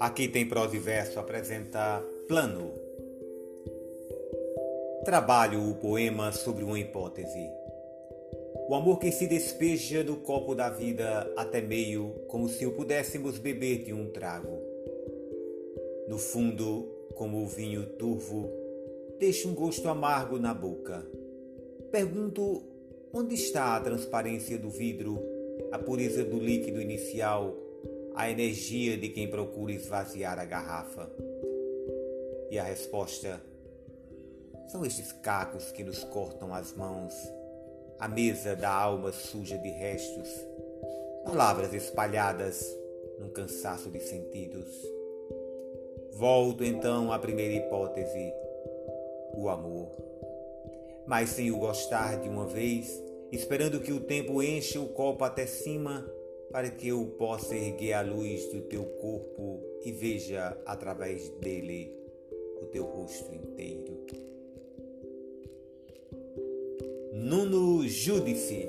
Aqui tem prosa e verso apresenta Plano. Trabalho o poema sobre uma hipótese. O amor que se despeja do copo da vida até meio, como se o pudéssemos beber de um trago. No fundo, como o vinho turvo, deixa um gosto amargo na boca. Pergunto onde está a transparência do vidro, a pureza do líquido inicial a energia de quem procura esvaziar a garrafa? E a resposta são estes cacos que nos cortam as mãos, a mesa da alma suja de restos, palavras espalhadas num cansaço de sentidos. Volto então à primeira hipótese, o amor. Mas sem o gostar de uma vez, esperando que o tempo encha o copo até cima, para que eu possa erguer a luz do teu corpo e veja através dele o teu rosto inteiro. Nuno Júdice